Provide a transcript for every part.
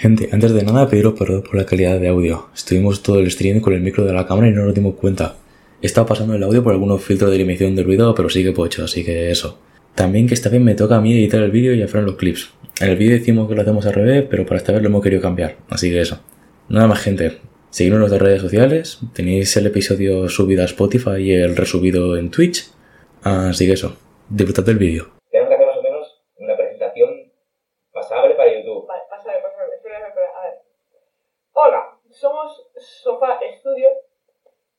Gente, antes de nada pediros perdón por la calidad de audio. Estuvimos todo el stream con el micro de la cámara y no nos dimos cuenta. Estaba pasando el audio por algunos filtros de eliminación de ruido, pero sigue pocho, así que eso. También que esta vez me toca a mí editar el vídeo y a Fran los clips. En el vídeo decimos que lo hacemos al revés, pero para esta vez lo hemos querido cambiar, así que eso. Nada más gente, seguidnos en nuestras redes sociales, tenéis el episodio subido a Spotify y el resubido en Twitch, así que eso. Disfrutad del vídeo. Tenemos que hacer más o menos una presentación pasable para YouTube. Vale, pásale, pásale. Espera, espera, a ver. Hola, somos Sofa Studio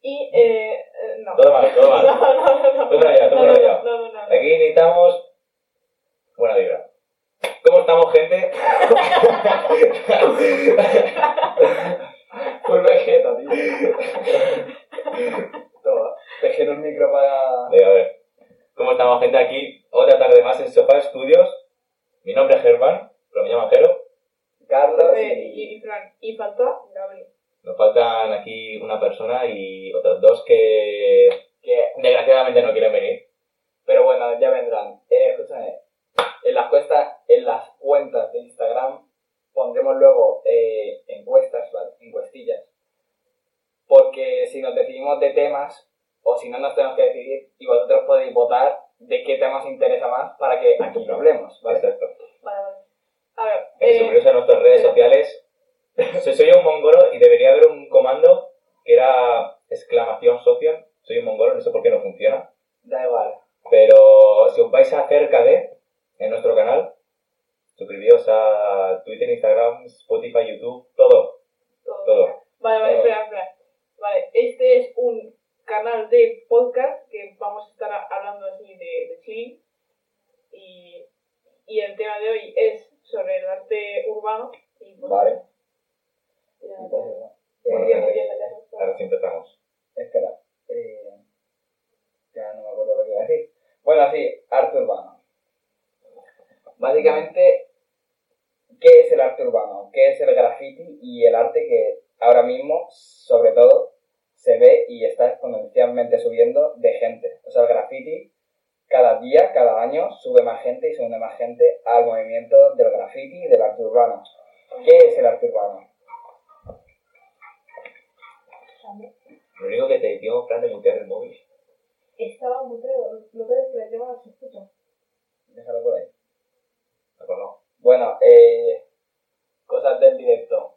y eh, no. Todo mal, todo mal. No, no, no, todo no, no, no, no. Aquí necesitamos buena vibra. ¿Cómo estamos, gente? Full vegeta, tío. Toma, tejero el micro para. Venga, a ver. ¿Cómo estamos, gente? Aquí otra tarde más en Sofá Studios. Mi nombre es Germán, pero me llaman Jero. Carlos Eh, y. y, y Fran, y falta Gabriel. Nos faltan aquí una persona y otros dos que, que desgraciadamente no quieren venir. Pero bueno, ya vendrán. Eh, escúchame. En las, cuestas, en las cuentas de Instagram pondremos luego eh, encuestas, ¿vale? Encuestillas. Porque si nos decidimos de temas, o si no nos tenemos que decidir, y vosotros podéis votar de qué tema os interesa más para que aquí lo hablemos, ¿vale? Exacto. Vale, vale. A ver, eh, a nuestras redes sociales. Soy, soy un mongolo y debería haber un comando que era exclamación social. Soy un mongolo, no sé por qué no funciona. Da igual. Pero si os vais acerca de, en nuestro canal, suscribíos a Twitter, Instagram, Spotify, YouTube, todo. todo. todo. Vale, vale, Todo. espera, espera. Vale, este es un canal de podcast que vamos a estar hablando así de, de chilling. Y, y el tema de hoy es sobre el arte urbano. Y, pues, Vale. Eso. Bueno, ya- Ahora sí empezamos. Espera. Eh, ya no me acuerdo lo que iba a decir. Bueno, sí, arte urbano. Básicamente, ¿qué es el arte urbano? ¿Qué es el graffiti y el arte que ahora mismo, sobre todo, se ve y está exponencialmente subiendo de gente? O sea, el graffiti cada día, cada año, sube más gente y sube más gente al movimiento del graffiti y del arte urbano. ¿Qué es el arte urbano? Lo único que te dio plan de mutear el móvil. Estaba muy feo, lo que es que la llama se escucha. Déjalo por ahí. Apagado. Bueno, eh, cosas del directo.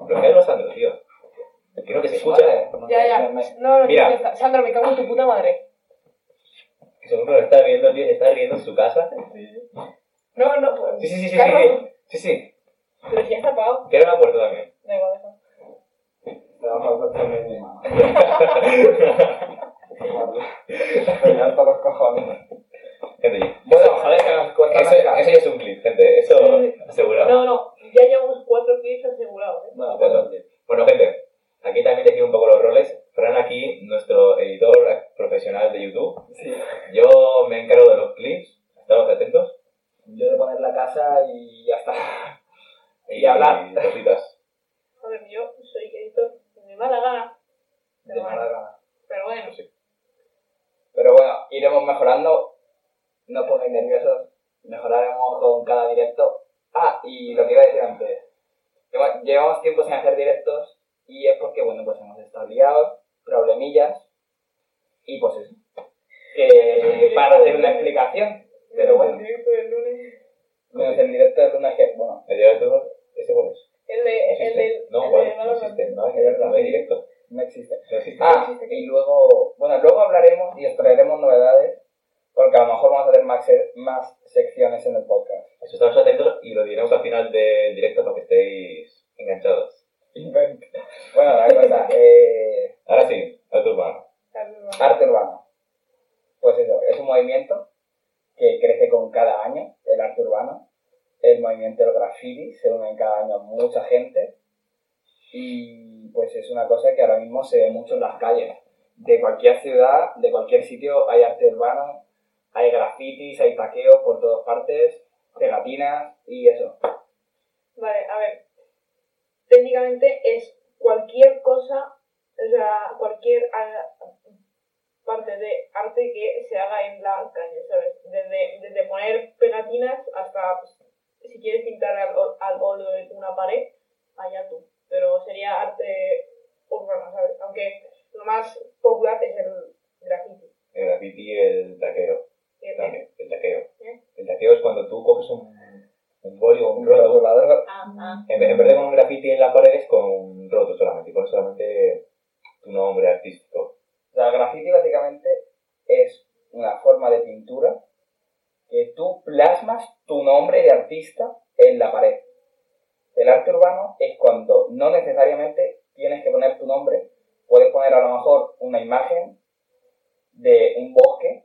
Bloquea los Sandro, tío. Quiero que se escuche. Ya, ya. No, no, Mira. está. Sandra, me cago en tu puta madre. Que seguro lo está viendo, tío, está riendo en su casa. No, no, pues. Sí, sí, sí, sí, sí. Sí, sí. Pero si ya está apagado. Cierra la puerta también. Da igual, deja. Te vamos a hacer mi mano. Alto los cojones. Gente, Bueno, joder, que nos cuesta eso, ya es un clip, gente. Eso Sí. asegurado. No, no, ya llevamos cuatro clips asegurados, ¿eh? Bueno, pues Bueno, bueno, gente, aquí también defino un poco los roles. Fran aquí, nuestro editor profesional de YouTube. sí. Yo me encargo de los clips. Estamos atentos. Yo de poner la casa y ya está. Y, Y hablar. cositas. A ver, yo soy editor de mi mala gana. De Pero mala bueno, gana. pero bueno. Sí. Pero bueno, iremos mejorando. No os pongáis nerviosos. Mejoraremos con cada directo. Ah, y lo que iba a decir antes. Lleva- Llevamos tiempo sin hacer directos y es porque, bueno, pues hemos estado liados, problemillas y pues eso. Que para hacer una explicación. Pero bueno, El directo del lunes. menos el directo de lunes que, bueno, ¿El día de todo? ¿Ese cuál es? El de. No El existe. del. No, el ¿cuál? de No mala existe. gana. No, hay no hay directo. no existe. No existe. Ah, y luego, bueno, luego hablaremos y os traeremos novedades, porque a lo mejor vamos a hacer más, se- más secciones en el podcast. Eso estamos atentos y lo diremos al final del directo para que estéis enganchados. Bueno, la cosa, eh, Ahora sí, arte urbano. arte urbano. Pues eso, es un movimiento que crece con cada año, el arte urbano. El movimiento del graffiti, se une cada año mucha gente. Y pues es una cosa que ahora mismo se ve mucho en las calles. De cualquier ciudad, de cualquier sitio, hay arte urbano, hay grafitis, hay taqueos por todas partes, pegatinas y eso. Vale, a ver. Técnicamente es cualquier cosa, o sea, cualquier ah, parte de arte que se haga en la calle, ¿sabes? Desde, desde poner pegatinas hasta pues, si quieres pintar al, o- al óleo en una pared, allá tú. Pero sería arte urbano, ¿sabes? Aunque lo más popular es el graffiti. El graffiti y el taqueo. que- También, el taqueo. ¿Eh? El taqueo es cuando tú coges un, un boli o un Un rótulo. rotulador. Ah, ah. En vez, de con un graffiti en la pared es con rótulo solamente. Pones solamente tu nombre artístico. O sea, el graffiti básicamente es una forma de pintura que tú plasmas tu nombre de artista en la pared. El arte urbano es cuando no necesariamente tienes que poner tu nombre, puedes poner a lo mejor una imagen de un bosque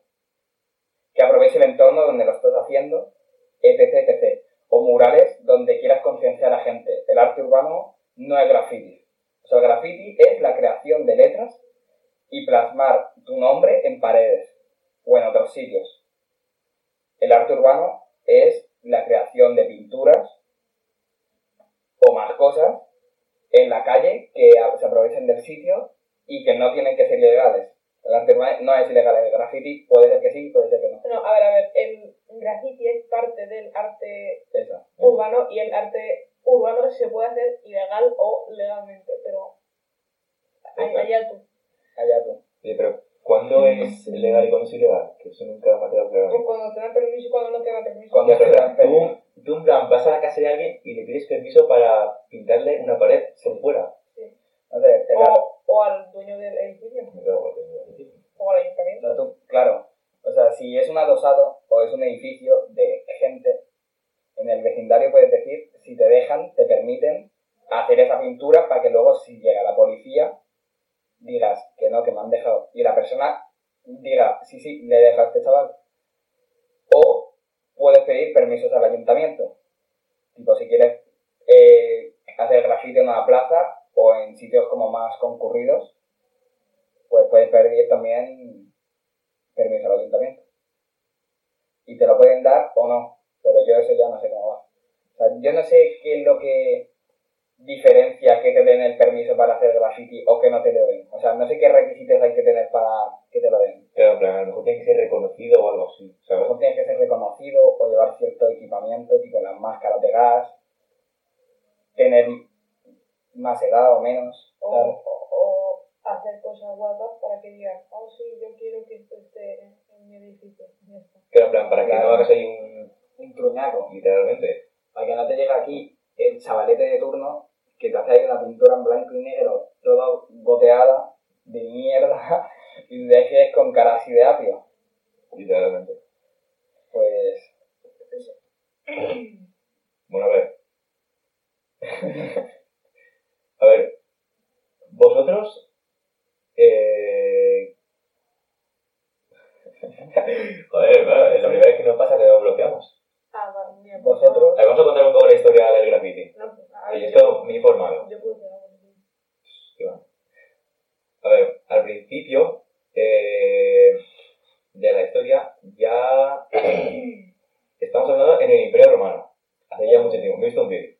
que aproveche el entorno donde lo estás haciendo, etc, etc. O murales donde quieras concienciar a la gente. El arte urbano no es graffiti. O sea, el graffiti es la creación de letras y plasmar tu nombre en paredes o en otros sitios. El arte urbano es la creación de pinturas o más cosas en la calle que a- se aprovechen del sitio y que no tienen que ser ilegales. El arte urbano no es ilegal, el graffiti puede ser que sí, puede ser que no. No, a ver, a ver, el graffiti es parte del arte Eso. urbano y el arte urbano se puede hacer ilegal o legalmente, pero ahí- allá tú. Allá tú. Oye, pero ¿cuándo es legal y cuándo es ilegal? Que eso nunca me ha quedado claro. a mí. O cuando te dan permiso y cuando no te dan permiso. Cuando Ya, pero te dan permiso. tú, tú en plan vas a la casa de alguien y le pides permiso para pintarle una pared por fuera. Entonces, el arte- O, o al dueño del edificio, Me cago en Dios. o al ayuntamiento. No, tú- claro. O sea, si es un adosado o es un edificio de gente, en el vecindario puedes decir, si te dejan, te permiten hacer esa pintura para que luego si llega la policía, digas que no, que me han dejado. Y la persona diga, sí, sí, le deja a este chaval. O puedes pedir permisos al ayuntamiento. Tipo, si quieres eh, hacer grafiti en una plaza o en sitios como más concurridos, pues puedes pedir también permiso al ayuntamiento. Y te lo pueden dar o no, pero yo eso ya no sé cómo va. O sea, yo no sé qué es lo que diferencia que te den el permiso para hacer graffiti o que no te lo den. O sea, no sé qué requisitos hay que tener para que te lo den. Pero en plan, a lo mejor tiene que ser reconocido o algo así. A lo ¿Sabes? mejor tienes que ser reconocido o llevar cierto equipamiento, tipo las máscaras de gas, tener más edad o menos. O, ¿sabes? o, o hacer cosas guapas para que digan, oh sí, yo quiero que esto esté en, en mi edificio. Ya está. Pero en plan, para que no hagas ahí un... Un truñaco. literalmente. para que no te llegue aquí el chavalete de turno que te hace una pintura en blanco y negro, toda goteada de mierda, y dejes con cara así de apio. Literalmente. Pues, Bueno, a ver. a ver. Vosotros. Eh... Joder, es la primera vez que nos pasa que nos bloqueamos. Ah, vale, vosotros, vamos a contar un poco la historia del graffiti. No, pues, a ver, Y esto yo. Sí, va. A ver, al principio eh, de la historia ya estamos hablando en el Imperio Romano. Hace ya mucho tiempo. Me he visto un vídeo.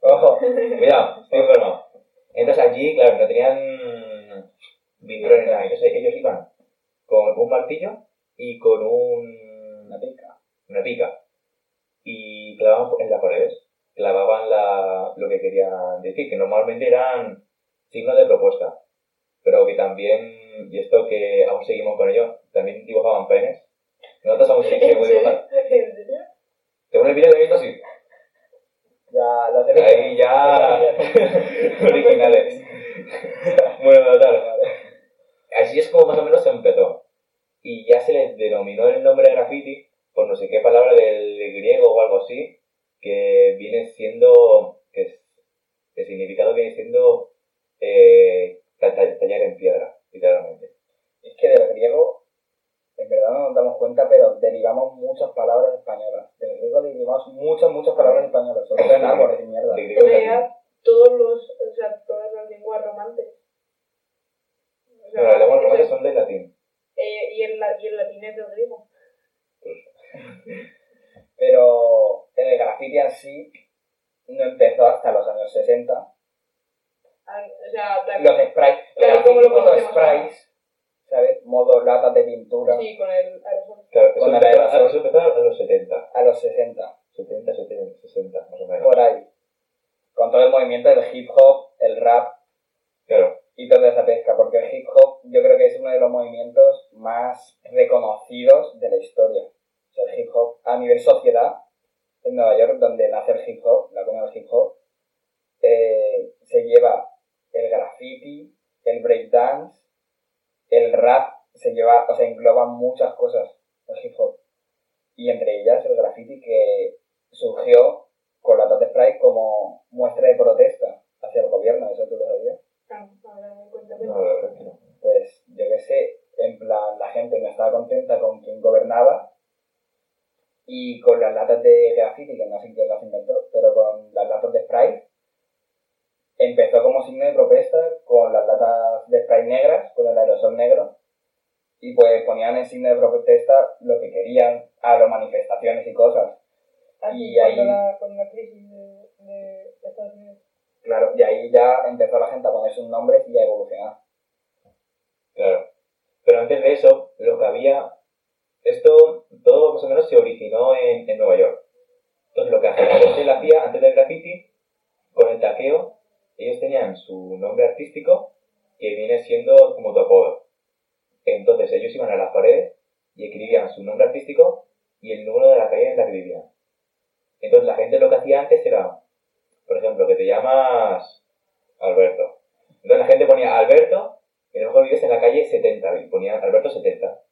ojo, Cuidado, estoy informado. Entonces allí, claro, no tenían pintura ni nada. Entonces ellos iban con un martillo y con un, una pica. una pica. Y clavaban en las paredes. Clavaban la, lo que querían decir, que normalmente eran signos de propuesta. Pero que también, y esto que aún seguimos con ello, también dibujaban penes. Nosotros aún ¿En seguimos serio? dibujando. ¿En serio? Según el vídeo que he visto, sí. Ya lo sé. Ahí ya originales. bueno, total. Así es como más o menos se empezó. Y ya se le denominó el nombre de graffiti por no sé qué palabra del griego o algo así, que viene siendo, que es- el significado viene siendo eh, ta- ta- tallar en piedra, literalmente. Es que del griego, en verdad no nos damos cuenta, pero derivamos muchas palabras españolas. Del griego derivamos muchas, muchas palabras españolas, sobre todo en árboles y mierda. De En realidad, todos los, o sea, todas las lenguas romances. O sea, No, las lenguas romanas son del latín. eh, y, el, la- y el latín es del griego. Pero el graffiti en sí no empezó hasta los años 60. Ah, O sea, tal- Los sprays, el Claro, como graffiti lo los sprays, ¿sabes? Modo latas de pintura sí, con el aerosol. Claro, eso Con el aerosol. eso empezó a los 70. a los 60. 70, 70, 60, más o menos. por ahí. Con todo el movimiento del hip hop, el rap Claro, y toda esa pesca, porque el hip hop yo creo que es uno de los movimientos más reconocidos de la historia. El hip hop a nivel sociedad, en Nueva York, donde nace el hip hop, la cuna del hip hop, eh, se lleva el graffiti, el breakdance, el rap, se lleva, o sea, engloba muchas cosas el hip hop. Y entre ellas el graffiti que surgió con la de Sprite como muestra de protesta hacia el gobierno, eso tú lo sabías. Ah, ahora me cuenta, no, la verdad es que no. Pues yo qué sé, en plan, la gente no estaba contenta con quien gobernaba y con las latas de graffiti, que no sé quién las inventó, pero con las latas de Sprite, empezó como signo de protesta con las latas de Sprite negras, con el aerosol negro, y pues ponían en signo de protesta lo que querían a las manifestaciones y cosas. Así, Y ahí- cuando, la, crisis de, de Estados Unidos. Claro, y ahí ya empezó la gente a poner sus nombres y a evolucionar. Claro. Pero antes de eso, lo que había. Esto, todo más o menos se originó en, Nueva York. Entonces, lo que lo hacía antes del graffiti, con el taqueo, ellos tenían su nombre artístico, que viene siendo como tu apodo. Entonces, ellos iban a las paredes y escribían su nombre artístico y el número de la calle en la que vivían. Entonces, la gente lo que hacía antes era, por ejemplo, que te llamas Alberto. Entonces, la gente ponía Alberto y a lo mejor vives en la calle 70 y ponía Alberto 70.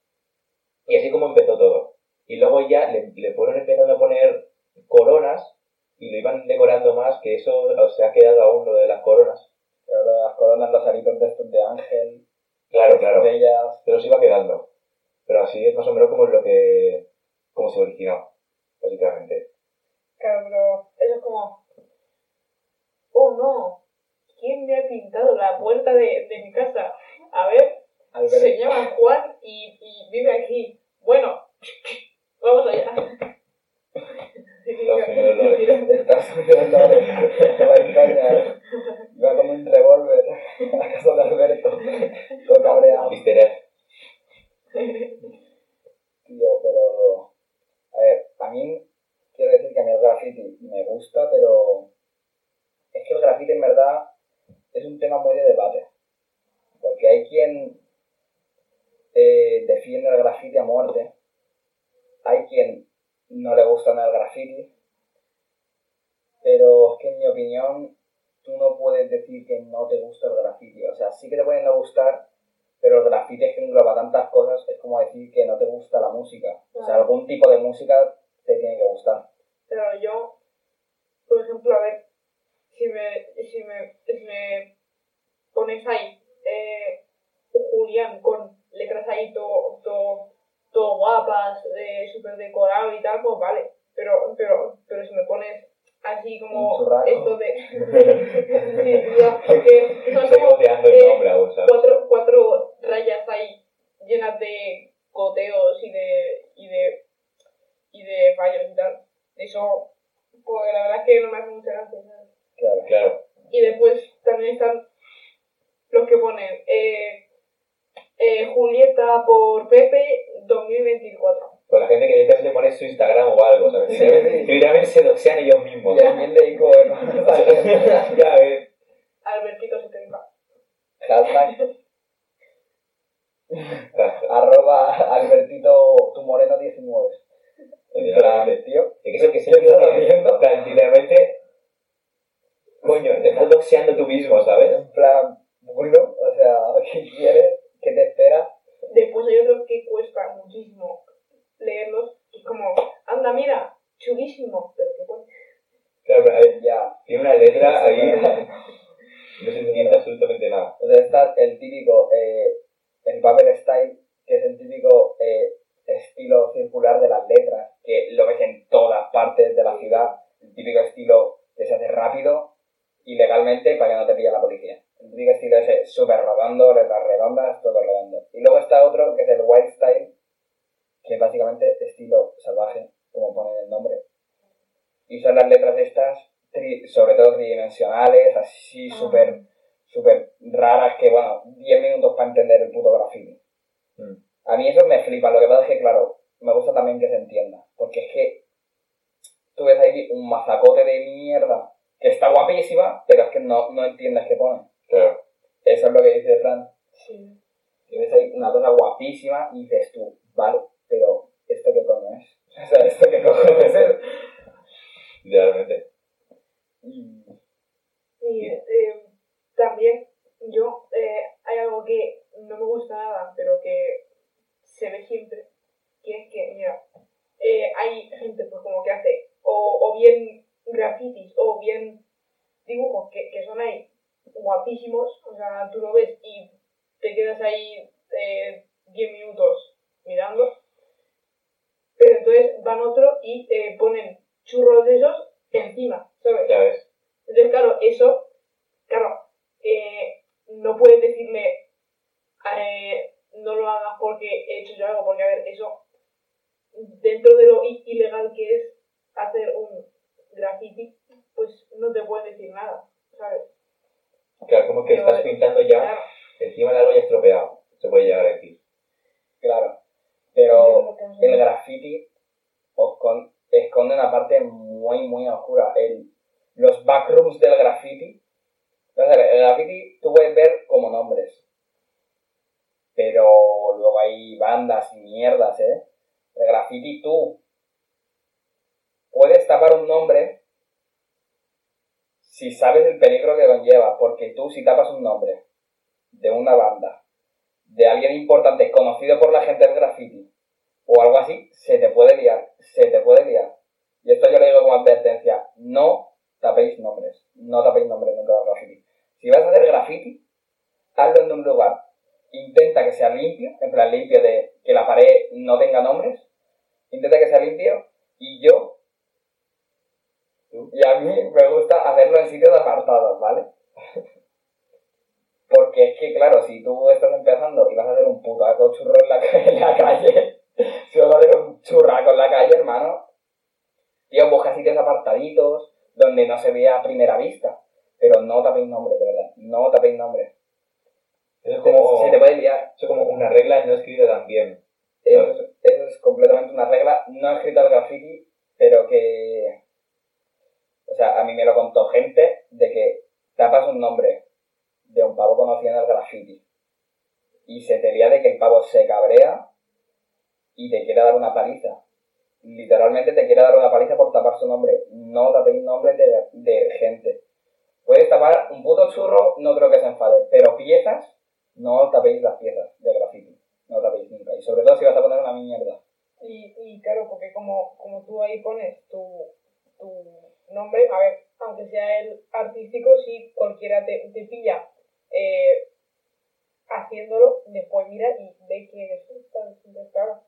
Y así como empezó todo. Y luego ya le, le fueron empezando a poner coronas y lo iban decorando más, que eso o se ha quedado aún lo de las coronas. Pero lo de las coronas, los aritos de de ángel, Claro, claro. estrellas, Pero se iba quedando. Pero así es más o menos como lo que. como se originó, básicamente. Claro, pero eso es como. Oh no, ¿quién me ha pintado la puerta de, de mi casa? A ver, Se llama Juan y, y vive aquí. Bueno, vamos allá. Estados Unidos lo es. Estados Unidos no, te va con un revólver a casa de Alberto, todo cabreado. Egg. Tío, pero. A ver, a mí quiero decir que a mí el graffiti me gusta, pero. Es que el graffiti en verdad es un tema muy de debate. Porque hay quien eh, defiende el graffiti a muerte, hay quien no le gusta nada el graffiti, pero es que en mi opinión tú no puedes decir que no te gusta el graffiti. O sea, sí que te pueden no gustar, pero el graffiti es que engloba tantas cosas, es como decir que no te gusta la música. O sea, algún tipo de música te tiene que gustar. Pero yo, por ejemplo, a ver, si me, si me, si me pones ahí eh, Julián con letras ahí todo, todo, todo guapas, de súper decorado y tal, pues vale. Pero, pero, pero si me pones así como esto de... sí, que son como eh, cuatro, cuatro rayas ahí llenas de goteos y de, y de, y de fallos y tal. Eso, pues la verdad es que no me hace mucha gracia. Claro. Claro. Y después también están los que ponen eh, eh, Julieta por Pepe 2024. Con la gente que le pone su Instagram o algo, ¿sabes? Sí, sí. Literalmente se doxean ellos mismos. Y también le digo, bueno, ya ves. Albertito 70. hashtag arroba albertito tu moreno 19. En plan, tío, Es que eso que se ¿Qué estás que- haciendo? en plan, literalmente. Coño, te estás doxeando tú mismo, ¿sabes? en plan, bueno, o sea, ¿qué quieres? ¿Qué te espera? Después hay otros que cuesta muchísimo leerlos. Y es como, anda, mira, chulísimo. Pero que pone. Claro, pero, a ver, Ya. tiene una letra ahí. No se entiende absolutamente nada. Entonces está el típico, eh, el Babel Style, que es el típico eh, estilo circular de las letras, que lo ves en todas partes de la ciudad, el típico estilo que se hace rápido y legalmente para que no te pille la policía. Típico estilo ese súper rodando, letras redondas, todo rodando. Y luego está otro que es el Wild Style, que es básicamente estilo salvaje, como pone en el nombre. Y son las letras estas, tri- sobre todo tridimensionales, así Ah. súper súper raras que, bueno, 10 minutos para entender el puto graffiti. Mm. A mí eso me flipa, lo que pasa es que, claro, me gusta también que se entienda, porque es que tú ves ahí un mazacote de mierda que está guapísima, pero es que no, no entiendes qué pone. Claro. Eso es lo que dice Fran. Sí. Y ves ahí una cosa guapísima y dices tú, vale, pero ¿esto qué coño es? O sea, ¿esto qué cojones es? Literalmente. Y Y eh, también yo, eh, hay algo que no me gusta nada, pero que se ve siempre, que es que, mira, eh, hay gente pues como que hace o, o bien grafitis o bien dibujos que, que son ahí guapísimos, o sea, tú lo ves y te quedas ahí eh, 10 minutos mirando, pero entonces van otro y eh, ponen churros de esos encima, ¿sabes? Ya ves. Entonces, claro, eso, claro, eh, no puedes decirle, eh, no lo hagas porque he hecho yo algo, porque a ver, eso, dentro de lo i- ilegal que es hacer un graffiti, pues no te pueden decir nada, ¿sabes? Claro, como que Pero, estás pintando ya Claro, encima de algo ya estropeado. Se puede llegar a decir. claro, pero el graffiti oscon- esconde una parte muy, muy oscura. El, los backrooms del graffiti. O sea, el graffiti tú puedes ver como nombres. Pero luego hay bandas y mierdas, ¿eh? El graffiti tú puedes tapar un nombre si sabes el peligro que conlleva. Porque tú si tapas un nombre de una banda, de alguien importante, conocido por la gente del graffiti, o algo así, se te puede liar, se te puede liar. Y esto yo lo digo como advertencia, no tapéis nombres, no tapéis nombres nunca de graffiti. Si vas a hacer graffiti, hazlo en un lugar, intenta que sea limpio, en plan limpio de que la pared no tenga nombres, intenta que sea limpio, y yo, y a mí me gusta hacerlo en sitios apartados, ¿vale? Porque es que, claro, si tú estás empezando y vas a hacer un putaco churro en la, en la calle, si vas a hacer un churraco en la calle, hermano, tío, busca sitios apartaditos donde no se vea a primera vista. Pero no tapéis nombres, de verdad. No tapéis nombres. Eso es como, Se te puede liar. eso es como una regla no escrita también. Eso es, eso es completamente una regla no escrita al graffiti, pero que... O sea, a mí me lo contó gente de que tapas un nombre de un pavo conocido en el graffiti y se te lía de que el pavo se cabrea y te quiere dar una paliza. Literalmente te quiere dar una paliza por tapar su nombre. No tapéis nombres de, de gente. Puedes tapar un puto churro, no creo que se enfade, pero piezas, no tapéis las piezas de graffiti. No tapéis nunca. Y sobre todo si vas a poner una mierda. Y, y claro, porque como, como tú ahí pones tu, tu nombre, a ver, aunque sea el artístico, si cualquiera te, te pilla eh, haciéndolo, después mira y ve quién es tú, ¿sabes? Entonces, claro,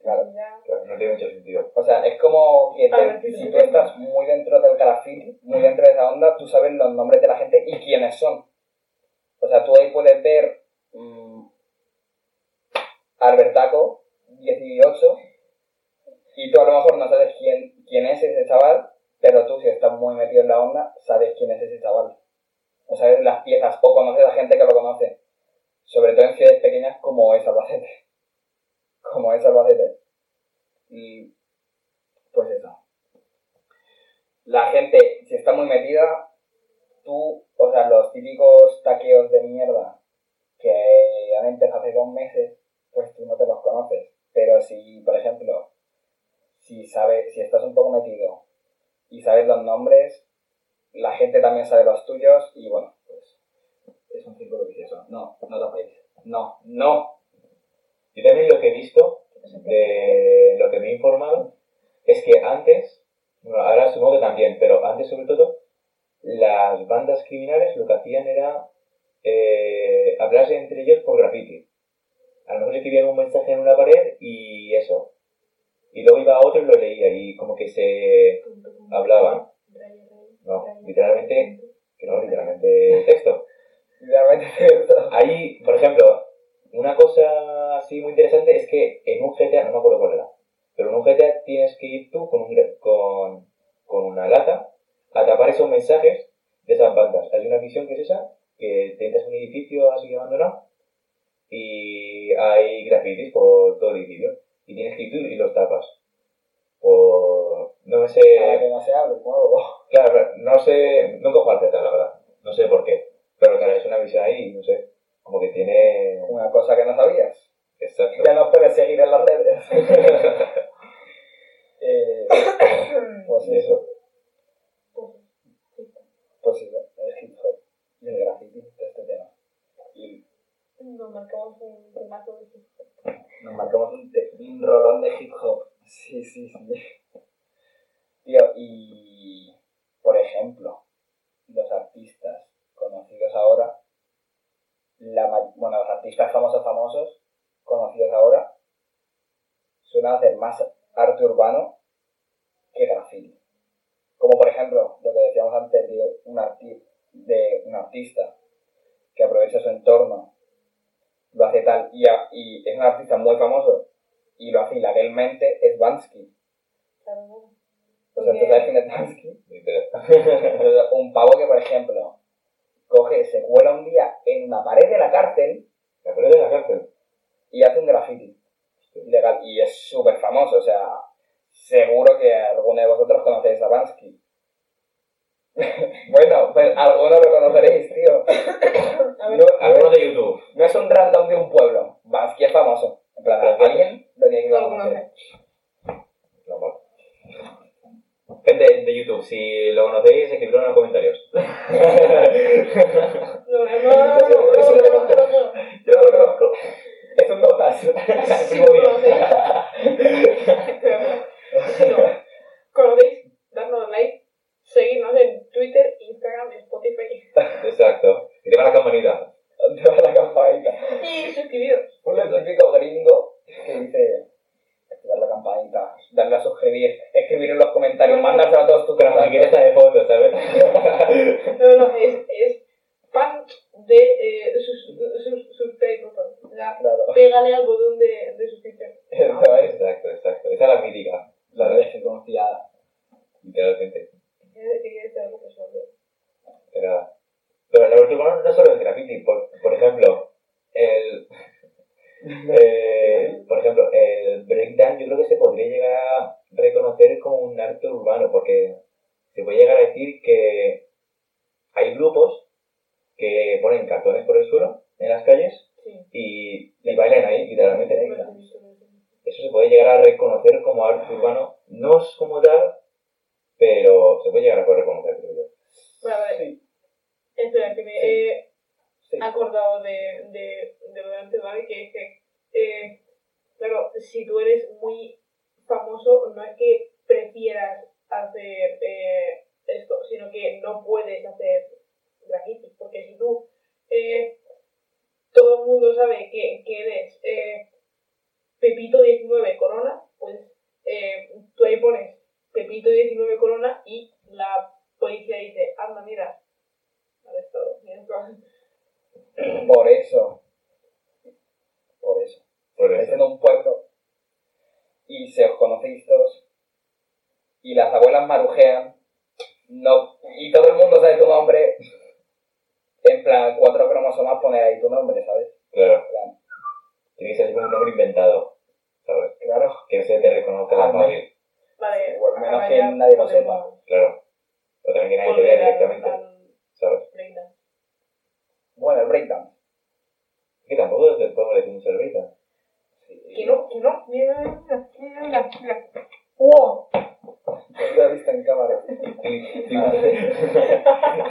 Claro. Claro, no tiene mucho sentido. O sea, es como que te- A ver, sí, si tú estás muy dentro del graffiti, muy dentro de esa onda, tú sabes los nombres de la gente y quiénes son. O sea, tú ahí puedes ver mm, Albertaco, 18, y tú a lo mejor no sabes quién, quién es ese chaval, pero tú si estás muy metido en la onda, sabes quién es ese chaval. O sabes las piezas, o conoces a gente que lo conoce. Sobre todo en ciudades pequeñas como es Albacete. Como es Albacete. Y pues eso. La gente, si está muy metida, tú, o sea, los típicos taqueos de mierda que han empezado hace dos meses, pues tú no te los conoces. Pero si, por ejemplo, si sabes, si estás un poco metido y sabes los nombres, la gente también sabe los tuyos y bueno, es un círculo vicioso. No, no tapéis. No, no. Yo también lo que he visto, de lo que me he informado, es que antes, bueno, ahora supongo que también, pero antes sobre todo, las bandas criminales lo que hacían era eh, hablarse entre ellos por graffiti. A lo mejor escribían un mensaje en una pared y eso. Y luego iba otro y lo leía y como que se hablaban. No, literalmente, que no, literalmente texto. Ahí, por ejemplo, una cosa así muy interesante es que en un GTA, no me acuerdo cuál era, pero en un GTA tienes que ir tú con, un, con, con una lata a tapar esos mensajes de esas bandas. Hay una misión que es esa, que te entras a un edificio así abandonado y hay grafitis por todo el edificio y tienes que ir tú y los tapas por, no me sé... Para que no se. Claro, no sé... No cojo al la verdad. No sé por qué. Pero claro, es una visión ahí, no sé. Como que tiene... Una cosa que no sabías. Exacto. Ya nos puedes seguir en las redes. eh, pues eso, pues eso, el hip hop y el graffiti de este tema. Y Nos marcamos un temazo de hip hop. nos marcamos un rolón de hip hop. Sí, sí, sí. Tío, y por ejemplo, los artistas conocidos ahora, la, ma- bueno, los artistas famosos famosos conocidos ahora suelen hacer más arte urbano que graffiti. Como por ejemplo, lo que decíamos antes de un, arti de un artista que aprovecha su entorno, lo hace tal, y, a- y es un artista muy famoso y lo hace ilegalmente, es Bansky. Claro. O sea, ¿tú sabes quién es Bansky? Un pavo que, por ejemplo, coge, se cuela un día en una pared de la cárcel ¿Me acuerdas de la cárcel? y hace un graffiti ilegal y es súper famoso, o sea, seguro que alguno de vosotros conocéis a Bansky. bueno, pues alguno lo conoceréis, tío. No, Algunos de YouTube. no es un random de un pueblo, Bansky es famoso. En plan, alguien lo tiene que conocer. Es de, YouTube, si lo conocéis, escribidlo en los comentarios. no, no, no, Yo lo conozco. Es un notas. Sí, lo conocéis. conocéis, like, seguidnos en Twitter, Instagram, Spotify. Exacto. Y te va la campanita. Te va la campanita. Y suscribiros. Un típico gringo que dice activar la campanita, darle a suscribir, escribir en los comentarios, mandárselo a todos tus Pero si quieres de fondo, ¿sabes? No, no, es, es fan de eh, sus, sus, subscribe button. O sea, Claro, pégale al botón de, de suscripción. es. Exacto, exacto. Esa es la mítica. La La deje confiada. Literalmente. Tiene que que se olvide. Pero, pero lo urbano no es solo el graffiti. Por, por ejemplo,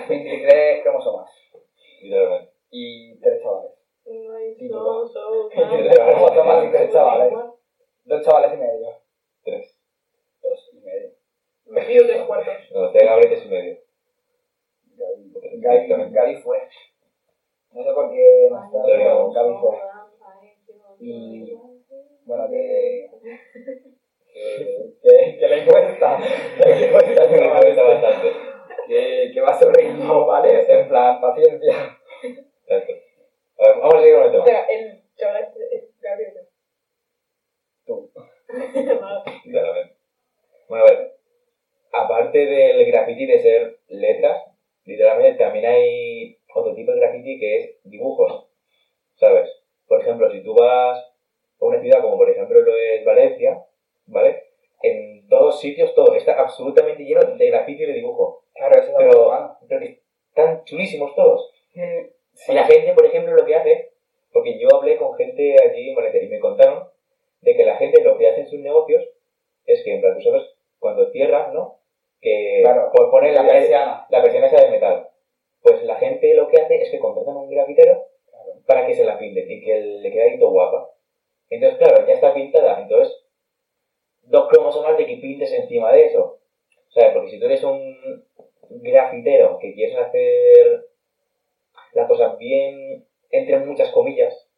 23 cromosomas. Literalmente. Y tres chavales. Ay, Sí, so, so, Tres cromosomas y tres chavales. Dos chavales y medio. Tres. Dos y medio. Me pido tres cuartos. No, te Gabriel tres y medio. Gaby, Gaby, Gaby fue. No sé por qué no está, pero Gaby fue. Y bueno, que. que, que, que le cuesta. Que le cuesta, Me chaval, cuesta bastante. que, que va a su ritmo, ¿vale? En plan, paciencia. Exacto. A ver, vamos a seguir con el tema. Espera, el chaval es, es Gabriel. Tú. Vale. Literalmente. Bueno, a ver. Aparte del graffiti de ser letras, literalmente también hay otro tipo de graffiti que es dibujos. ¿Sabes? Por ejemplo, si tú vas a una ciudad como por ejemplo lo es Valencia, ¿vale? En todos sitios todo está absolutamente lleno de graffiti y de dibujo. Claro, eso es Pero, algo urbano. pero que están chulísimos todos. Mm, Y la gente, por ejemplo, lo que hace, porque yo hablé con gente allí en Valencia y me contaron de que la gente lo que hace en sus negocios es que, en plan, tú sabes, cuando cierras, ¿no? Que Claro, por poner la persiana. la persiana esa de metal. Pues la gente lo que hace es que contratan a un grafitero para que se la pinten y que le quede ahí todo guapa. Entonces, claro, ya está pintada. Entonces, dos cromos más de que pintes encima de eso. ¿Sabes? Porque si tú eres un grafitero que quieres hacer las cosas bien, entre muchas comillas,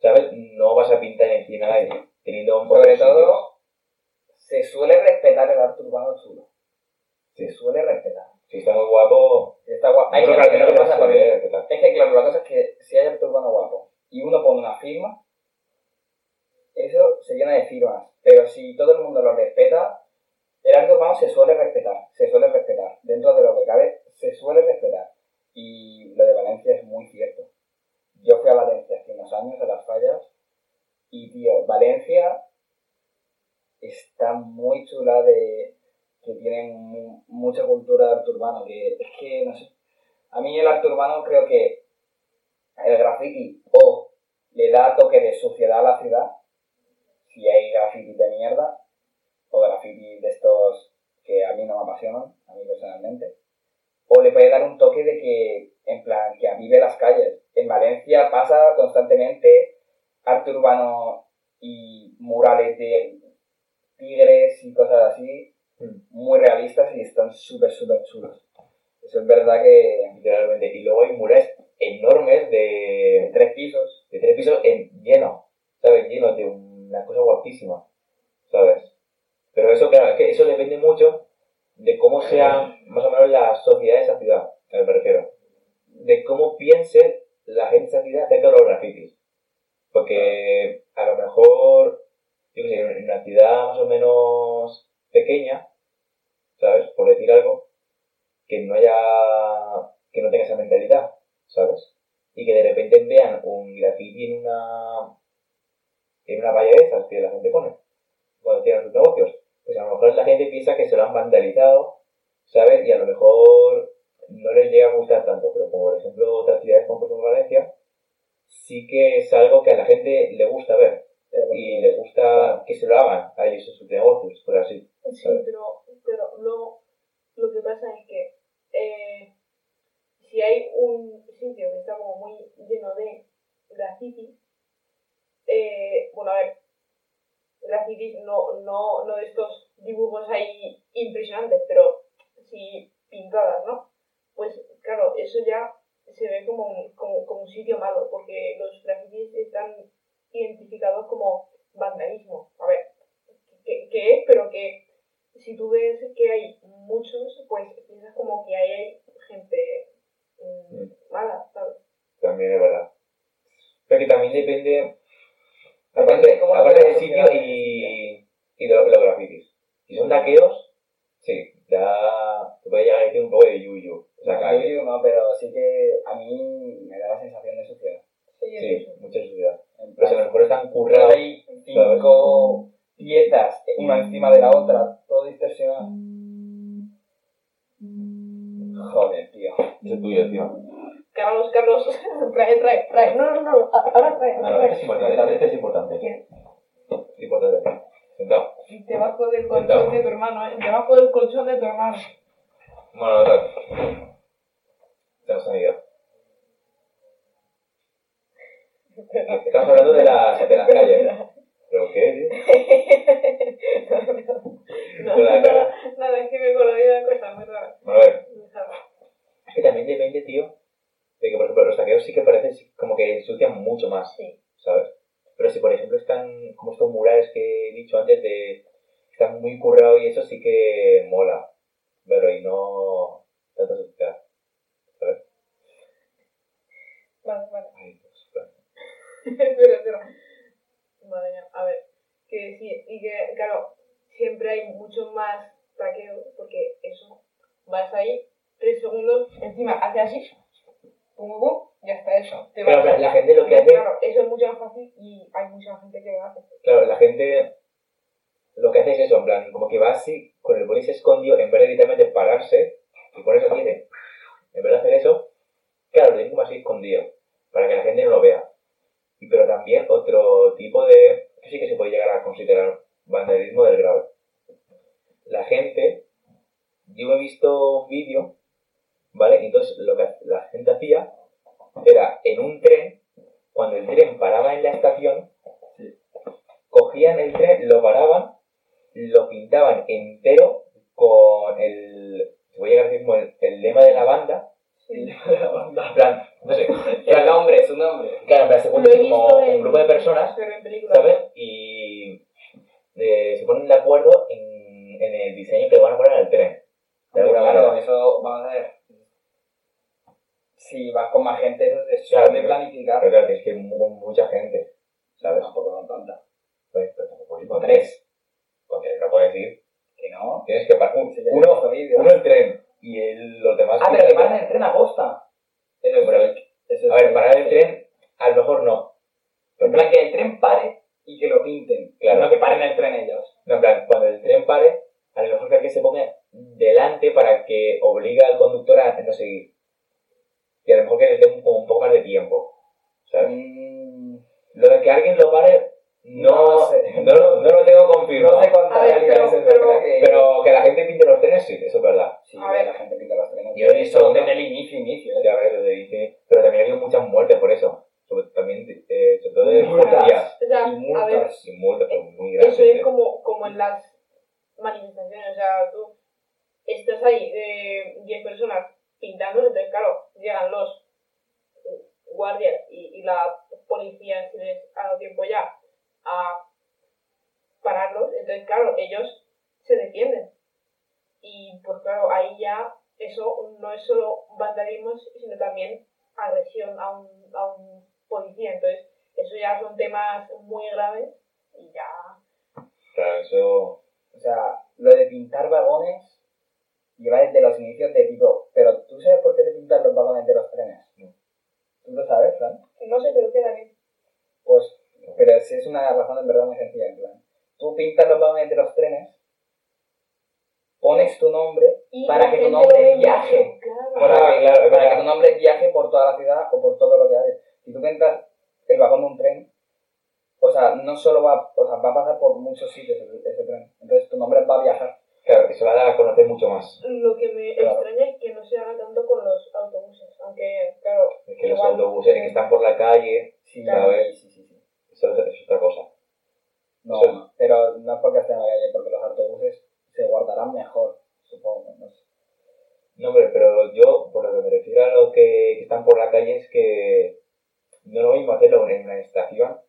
¿sabes? No vas a pintar encima de nadie. Teniendo un Sobre todo, se suele respetar el arte urbano chulo. Se suele respetar. Si está muy guapo, Está guapo. Hay que pasa respetar. Es que claro, la cosa es que si hay arte urbano guapo y uno pone una firma, eso se llena de firmas. Pero si todo el mundo lo respeta, el arte urbano se suele respetar, se suele respetar. Dentro de lo que cabe, se suele respetar. Y lo de Valencia es muy cierto. Yo fui a Valencia hace unos años, a las fallas, y tío, Valencia está muy chula de que tienen mu- mucha cultura de arte urbano, que es que no sé. A mí el arte urbano creo que el graffiti o le da toque de suciedad a la ciudad, si hay graffiti de mierda, o graffiti de estos que a mí no me apasionan, a mí personalmente, o le puede dar un toque de que, en plan, que avive las calles. En Valencia pasa constantemente arte urbano y murales de tigres y cosas así, muy realistas y están súper, súper chulos. Eso es verdad que literalmente. Y luego hay murales enormes de, tres pisos, de tres pisos en lleno, ¿sabes? Lleno de una cosa guapísima, ¿sabes? Pero eso, claro, es que eso depende mucho de cómo sea más o menos la sociedad de esa ciudad, a lo que me refiero. De cómo piense la gente de esa ciudad acerca de los grafitis. Porque a lo mejor, en una ciudad más o menos pequeña, ¿sabes? Por decir algo, que no haya, que no tenga esa mentalidad, ¿sabes? Y que de repente vean un graffiti en una, en una valla de esas que la gente pone cuando tienen sus negocios. Pues a lo mejor la gente piensa que se lo han vandalizado, ¿sabes? Y a lo mejor no les llega a gustar tanto, pero como por ejemplo otras ciudades como por ejemplo Valencia, sí que es algo que a la gente le gusta ver y le gusta que se lo hagan a ellos en sus negocios, por así. Sí, ¿sabes? pero, pero luego lo que pasa es que eh, si hay un sitio que está como muy lleno de graffiti, eh, bueno, a ver, grafitis no, no, no de estos dibujos ahí impresionantes, pero sí pintadas, ¿no? Pues claro, eso ya se ve como un, como, como un sitio malo, porque los grafitis están identificados como vandalismo. A ver, que, que es, pero que si tú ves que hay muchos, pues piensas como que ahí hay gente mm, Mm. mala, ¿sabes? También es verdad. Pero que también depende, Depende aparte, lo aparte del sitio y, y de los, los grafitis. Si son taqueos, sí, ya te puede llegar a decir un poco de yuyu. O sea, No, yo no, pero sí que a mí me da la sensación de suciedad. Sí, Sí, mucha suciedad. En Pero si a lo plan, mejor están currados. hay cinco piezas, una encima de la otra, todo distorsionado. Joder, tío. Es tuyo, tío. Carlos, Carlos, trae, trae, trae. No, no, no, ahora trae. No, este es importante. Este es importante. ¿Quién? Es importante. Sentado. Debajo del colchón de tu hermano, ¿eh? Debajo del colchón de tu hermano. Bueno, no, Tenemos sonido. Estamos hablando de las, de las calles. ¿Pero qué, tío? No, Con la cara. nada, nada, es que me acordé de una cosa muy rara. Bueno, a ver. Es que también depende, tío, de que, por ejemplo, los taqueos sí que parecen como que ensucian mucho más, Sí. ¿sabes? Pero si, por ejemplo, están como estos murales que he dicho antes de están muy currados y eso sí que mola. Pero y no tanto suciedad, ¿sabes? Vale, vale. Ay, Dios, claro. espera, espera. Madre mía, a ver. Que sí, y que, claro, siempre hay mucho más taqueo, porque eso, vas ahí, tres segundos, encima hace así, pum, pum, ya está eso. Te Claro, vas. la- la gente lo que Entonces, hace- Claro, eso es mucho más fácil y hay mucha gente que lo hace. Claro, la gente lo que hace hace es eso, en plan, como que va así, con el boli se escondió, en vez de directamente pararse y ponerse quiete, en vez de hacer eso, claro, lo tiene como así escondido, para que la gente no lo vea. Y pero también otro tipo de, que sí que se puede llegar a considerar vandalismo del grave. La gente, yo he visto un vídeo, ¿vale? Entonces lo que la gente hacía era en un tren, cuando el tren paraba en la estación, cogían el tren, lo paraban, lo pintaban entero con el, se voy a llegar a decir como el, el lema de la banda, Sí. en plan, no sé, El nombre, su nombre. claro, en plan, se Lo he juntan visto como en- un grupo de personas, pero en películas. ¿sabes? Y eh, se ponen de acuerdo en, en el diseño que le van a poner al tren. De Pero alguna claro, manera. eso, vamos a ver. Si vas con más gente, eso es Claro, pero-. Pero claro, tienes que mucha gente, ¿sabes? Tampoco son tantas. Pues, pero tampoco Con con tres. Porque no puedes ir. Que no. Tienes que parar. Que uno, uno el tren y el, los demás. Ah, pero que paran el tren a posta. Eso es Pero-. Eso es A ver, parar el tren, a lo mejor no. En plan, que el tren pare y que lo pinten. Claro. No que paren el tren ellos. No, en plan, cuando el tren pare, a lo mejor que alguien se ponga delante para que obligue al conductor a no seguir. Y a lo mejor que le dé como un poco más de tiempo. ¿Sabes? Mm, Lo de que alguien lo pare, no, No sé. no, lo- no lo tengo confirmado. no sé pero- pero- que... Pero que la gente pinte los trenes, sí, eso es verdad. Sí, A ver. la gente pinta los trenes. Yo he visto desde el inicio, inicio. ¿eh? Ya ves, desde dice, pero también ha habido muchas muertes por eso. Sobre, también, eh, sobre todo de Multas. policías. O sea, Y a ver, multas. Sin multas, pero muy grandes. eso es ¿eh? como, como en las manifestaciones. O sea, tú estás ahí de 10 personas pintando, entonces, claro, llegan los guardias y, y la policía, si les ha dado tiempo ya a pararlos, entonces, claro, ellos se defienden. Y pues, claro, ahí ya eso no es solo vandalismo, sino también agresión a un, a un policía. Entonces, eso ya son temas muy graves y ya. Claro, eso. O sea, lo de pintar vagones lleva desde los inicios de tipo, pero ¿tú sabes por qué se pintan los vagones de los trenes? ¿Tú lo sabes, Fran? No sé, pero queda bien. Pues, pero si es una razón en verdad muy sencilla, en plan. Tú pintas los vagones de los trenes, pones tu nombre Y para que tu nombre viaje. claro. para, que, claro, es para que tu nombre viaje por toda la ciudad o por todo lo que hay. Si tú pintas el vagón de un tren, o sea, no solo va, o sea, va a pasar por muchos sitios ese, ese tren. Entonces tu nombre va a viajar. Claro, que se va a dar a conocer mucho más. Lo que me Claro. extraña es que no se haga tanto con los autobuses. Aunque, claro. Es que los autobuses que están por la calle, Sí, Claro. sí, sí, sí, sí. eso es, es otra cosa. No, Eso- pero no es porque estén en la calle, porque los autobuses se guardarán mejor, supongo. No sé. No, hombre, pero yo, por lo que me refiero a lo que, que están por la calle, es que no lo mismo hacerlo en una estación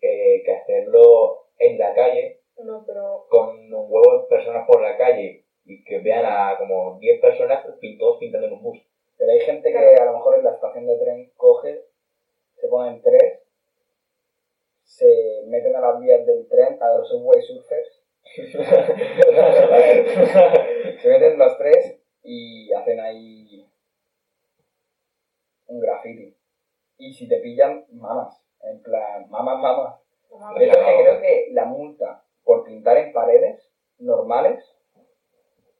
eh, que hacerlo en la calle No, pero. con un huevo de personas por la calle y que vean a como 10 personas todos pintando en un bus. Pero hay gente que a lo mejor en la estación de tren coge, se ponen tres, se meten a las vías del tren, a los subway surfers, se meten los tres y hacen ahí un graffiti. Y si te pillan, mamas. En plan, mamas, mamas. hecho, es que creo que la multa por pintar en paredes normales,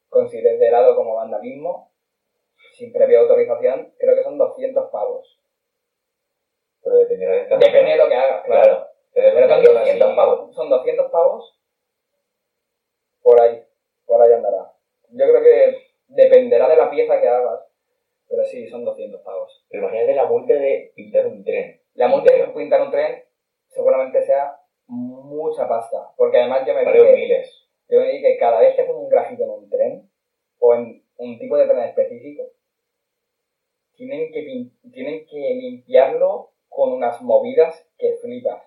considerado como vandalismo, sin previa autorización, creo que son 200 pavos. Pero dependerá de Depende de lo que hagas, claro. Claro. Pero son 200 pavos, son 200 pavos por ahí, por ahí andará. Yo creo que dependerá de la pieza que hagas, pero sí, son 200 pavos. Pero imagínate la multa de pintar un tren. La multa de pintar un tren seguramente sea mucha pasta, porque además yo me que- miles. Yo me di que cada vez que hacen un grafito en un tren, o en un tipo de tren específico, tienen que, tienen que limpiarlo con unas movidas que flipas.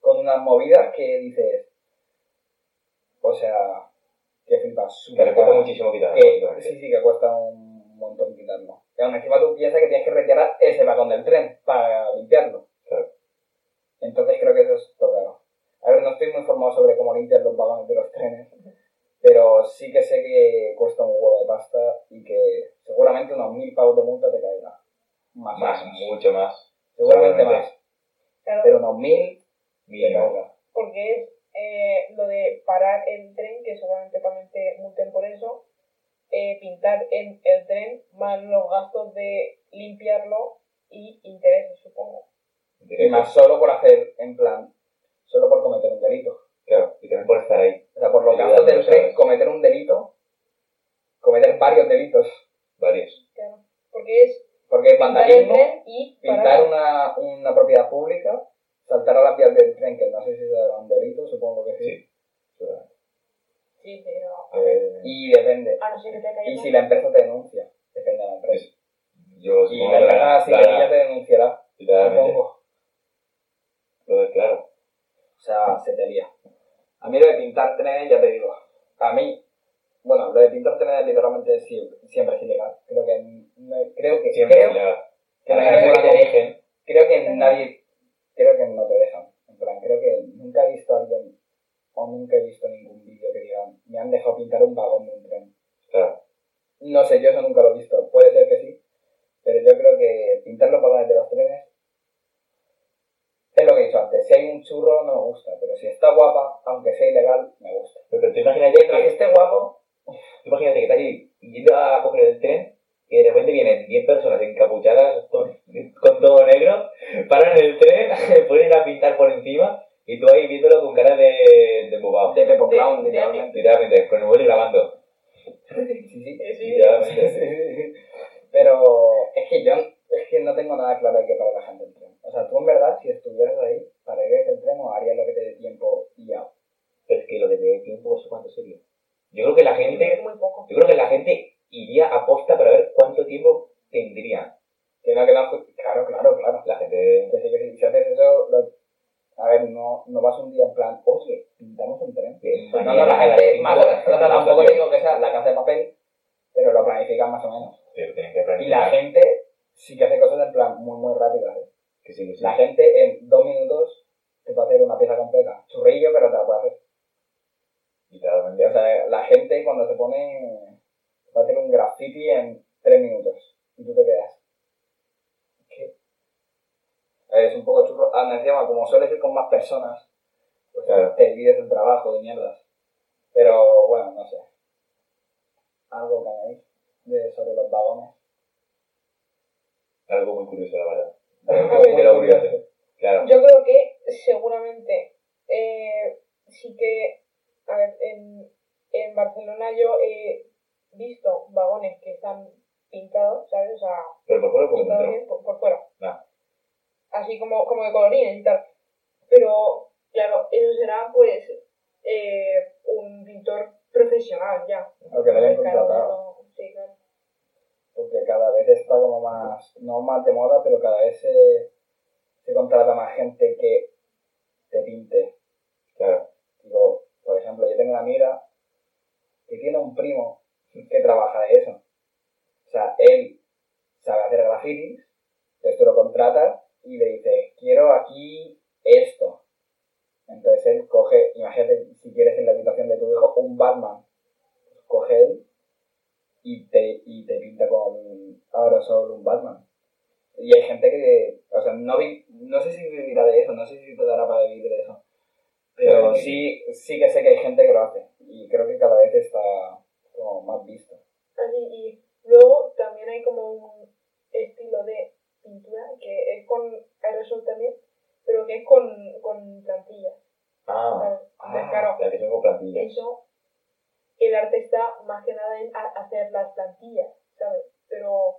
Con unas movidas que dices, o sea, que flipas. Que súper le cuesta muchísimo quitar. Que, sí, sí, que cuesta un montón quitarlo. Y aún encima tú piensas que tienes que retirar ese vagón del tren para limpiarlo. Claro. Entonces creo que eso es todo caro. A ver, no estoy muy informado sobre cómo limpiar los vagones de los trenes, pero sí que sé que cuesta un huevo de pasta y que seguramente unos mil pavos de multa te caiga. Más, o Más, menos. mucho más. Seguramente seguramente. más. Claro, Pero unos mil te caiga. porque es eh, lo de parar el tren, que seguramente también te multen por eso, eh, pintar en el tren, más los gastos de limpiarlo y intereses, supongo. Y más solo por hacer, en plan, solo por cometer un delito. Claro, y también por estar ahí. O sea, por los gastos del tren, cometer un delito, cometer varios delitos. Varios. Claro. Porque es Porque el vandalismo, y pintar una, una propiedad pública, saltar a las vías del tren, que no sé si será un delito, supongo que sí. Sí. Sí, sí, no. Eh, Y depende. A no ser que te caiga Y si la empresa te denuncia, depende de la empresa. yo Y la empresa, si te la- te denunciará, supongo. Entonces, claro. O sea, se te lía. A mí lo de pintar trenes, ya te digo, a mí, bueno, lo de pintar trenes literalmente siempre, siempre es ilegal. Creo que, creo que, Siempre creo, es legal. que gente que te creo que nadie, creo que no te dejan. En plan, creo que nunca he visto a alguien, o nunca he visto ningún vídeo que digan, me han dejado pintar un vagón de un tren. Claro. No sé, yo eso nunca lo he visto. Puede ser que sí, pero yo creo que pintar los vagones de los trenes antes. Si hay un churro, no me gusta, pero si está guapa, aunque sea ilegal, me gusta. Pero tú imagínate Mientras que que, esté guapo, tú imagínate que estás ahí yendo a coger el tren y de repente vienen 10 personas encapuchadas con, con todo negro, paran el tren, ponen a pintar por encima y tú ahí viéndolo con cara de, de embobado. de Pepo Clown, literalmente. Literalmente, con el móvil grabando. Sí, sí. Sí. Literalmente. Pero es que yo es que no tengo nada claro de qué para la gente el tren. O sea, tú en verdad, si estuvieras ahí, para ir el tren o harías lo que te dé tiempo y ya. Pero es que lo que te dé tiempo, no cuánto sería. Yo creo que la gente, Muy poco. yo creo que la gente iría a posta para ver cuánto tiempo tendría. Que no, que no, claro, claro, claro. La gente, Que sí, que. Si haces eso, lo- a ver, no, no vas un día en plan, oye, pintamos un tren. que No, mañana no, la gente, más, o- tampoco te digo que sea la casa de papel, pero lo planifican más o menos. Pero tienen que Y la planificar. gente sí que hace cosas en plan muy, muy rápidas. ¿eh? Que sí, que sí. La gente en dos minutos te puede hacer una pieza completa. Churrillo, pero te la puede hacer. Literalmente. O sea, la gente cuando se pone va a hacer un graffiti en tres minutos y tú te quedas. ¿Qué? Es un poco churro. Ah, encima, como sueles ir con más personas, pues Claro. te divides el trabajo y mierdas. Pero bueno, no sé. Algo que añadir de sobre los vagones. Algo muy curioso, la verdad. La. Claro. Yo creo que seguramente eh, sí que, a ver, en, en Barcelona yo he visto vagones que están pintados, ¿sabes? O sea, Pero por fuera, por pintados bien por, por fuera. Ah. Así como, como de colorines y tal. Pero, claro, eso será pues eh, un pintor profesional ya. Aunque lo hayan contratado. sí, claro. Porque cada vez está como más, no más de moda, pero cada vez se, se contrata más gente que te pinte. Claro. Digo, por ejemplo, yo tengo una amiga que tiene un primo que trabaja de eso. O sea, él sabe hacer grafitis, entonces tú lo contratas y le dices, quiero aquí esto. Entonces él coge, imagínate si quieres en la habitación de tu hijo un Batman, pues coge él y te, y te pinta con aerosol un Batman. Y hay gente que, o sea, no, vi- no sé si vivirá de eso, no sé si te dará para vivir de eso. Pero Sí. sí, que sé que hay gente que lo hace. Y creo que cada vez está como más visto. Así, y luego también hay como un estilo de pintura que es con aerosol también, pero que es con, con plantillas. Ah. Entonces, claro, La que son con plantillas. eso, el arte está más que nada en hacer las plantillas, ¿sabes? Pero,